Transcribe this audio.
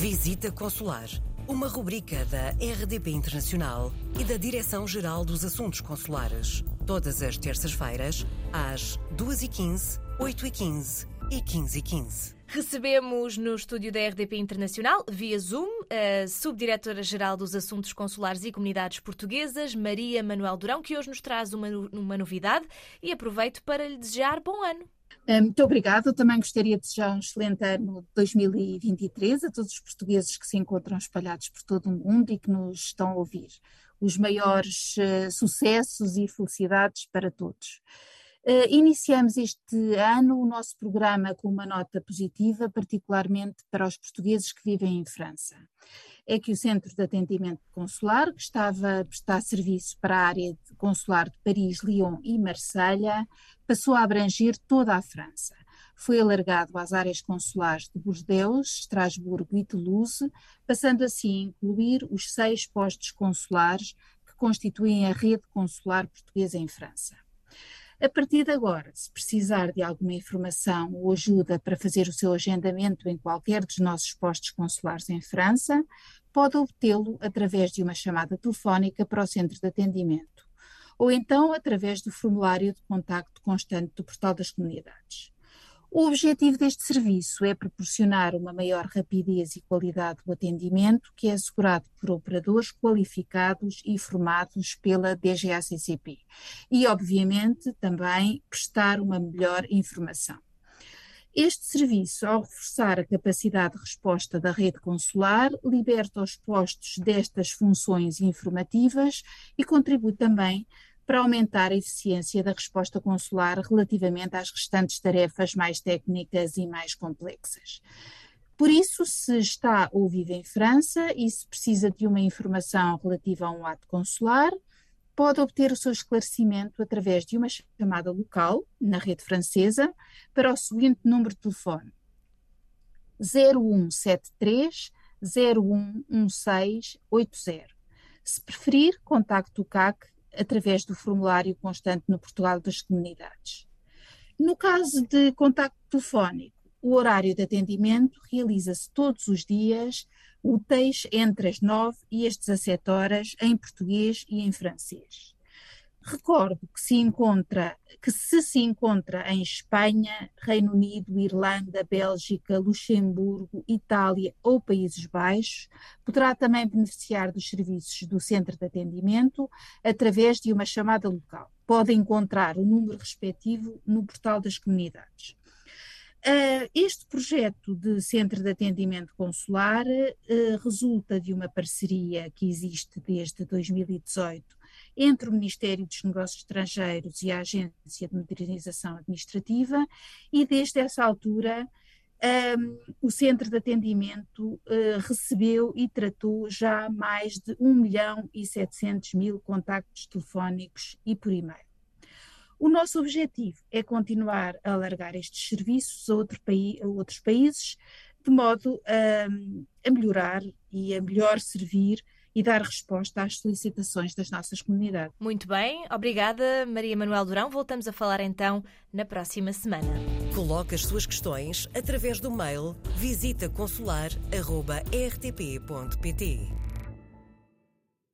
Visita Consular, uma rubrica da RDP Internacional e da Direção-Geral dos Assuntos Consulares. Todas as terças-feiras, às 2h15, 8h15 e 15h15. Recebemos no estúdio da RDP Internacional, via Zoom, a Subdiretora-Geral dos Assuntos Consulares e Comunidades Portuguesas, Maria Manuel Durão, que hoje nos traz uma, uma novidade e aproveito para lhe desejar bom ano. Eh, muito obrigada. Eu também gostaria de desejar um excelente ano 2023 a todos os portugueses que se encontram espalhados por todo o mundo e que nos estão a ouvir. Os maiores uh, sucessos e felicidades para todos. Uh, iniciamos este ano o nosso programa com uma nota positiva, particularmente para os portugueses que vivem em França. É que o Centro de Atendimento Consular, que estava a prestar serviço para a área consular de Paris, Lyon e Marselha, passou a abranger toda a França. Foi alargado às áreas consulares de Bordeaux, Estrasburgo e Toulouse, passando assim a incluir os seis postos consulares que constituem a rede consular portuguesa em França. A partir de agora, se precisar de alguma informação ou ajuda para fazer o seu agendamento em qualquer dos nossos postos consulares em França, pode obtê-lo através de uma chamada telefónica para o centro de atendimento, ou então através do formulário de contacto constante do Portal das Comunidades. O objetivo deste serviço é proporcionar uma maior rapidez e qualidade do atendimento, que é assegurado por operadores qualificados e formados pela DGACCP, e, obviamente, também prestar uma melhor informação. Este serviço, ao reforçar a capacidade de resposta da rede consular, liberta os postos destas funções informativas e contribui também para aumentar a eficiência da resposta consular relativamente às restantes tarefas mais técnicas e mais complexas. Por isso, se está ou vive em França e se precisa de uma informação relativa a um ato consular, pode obter o seu esclarecimento através de uma chamada local na rede francesa para o seguinte número de telefone: 0173 011680. Se preferir, contacte o CAC através do formulário constante no Portugal das Comunidades. No caso de contacto telefónico, o horário de atendimento realiza-se todos os dias, úteis entre as 9 e as 17 horas, em português e em francês. Recordo que se encontra, que se se encontra em Espanha, Reino Unido, Irlanda, Bélgica, Luxemburgo, Itália ou Países Baixos, poderá também beneficiar dos serviços do centro de atendimento através de uma chamada local. Pode encontrar o número respectivo no portal das comunidades. Uh, este projeto de centro de atendimento consular uh, resulta de uma parceria que existe desde 2018 entre o Ministério dos Negócios Estrangeiros e a Agência de Modernização Administrativa, e desde essa altura um, o Centro de Atendimento uh, recebeu e tratou já mais de 1 milhão e 700 mil contactos telefónicos e por e-mail. O nosso objetivo é continuar a alargar estes serviços a, outro a outros países, de modo a, a melhorar e a melhor servir e dar resposta às solicitações das nossas comunidades. Muito bem, obrigada Maria Manuel Durão. Voltamos a falar então na próxima semana. Coloque as suas questões através do mail visitaconsular.rtp.pt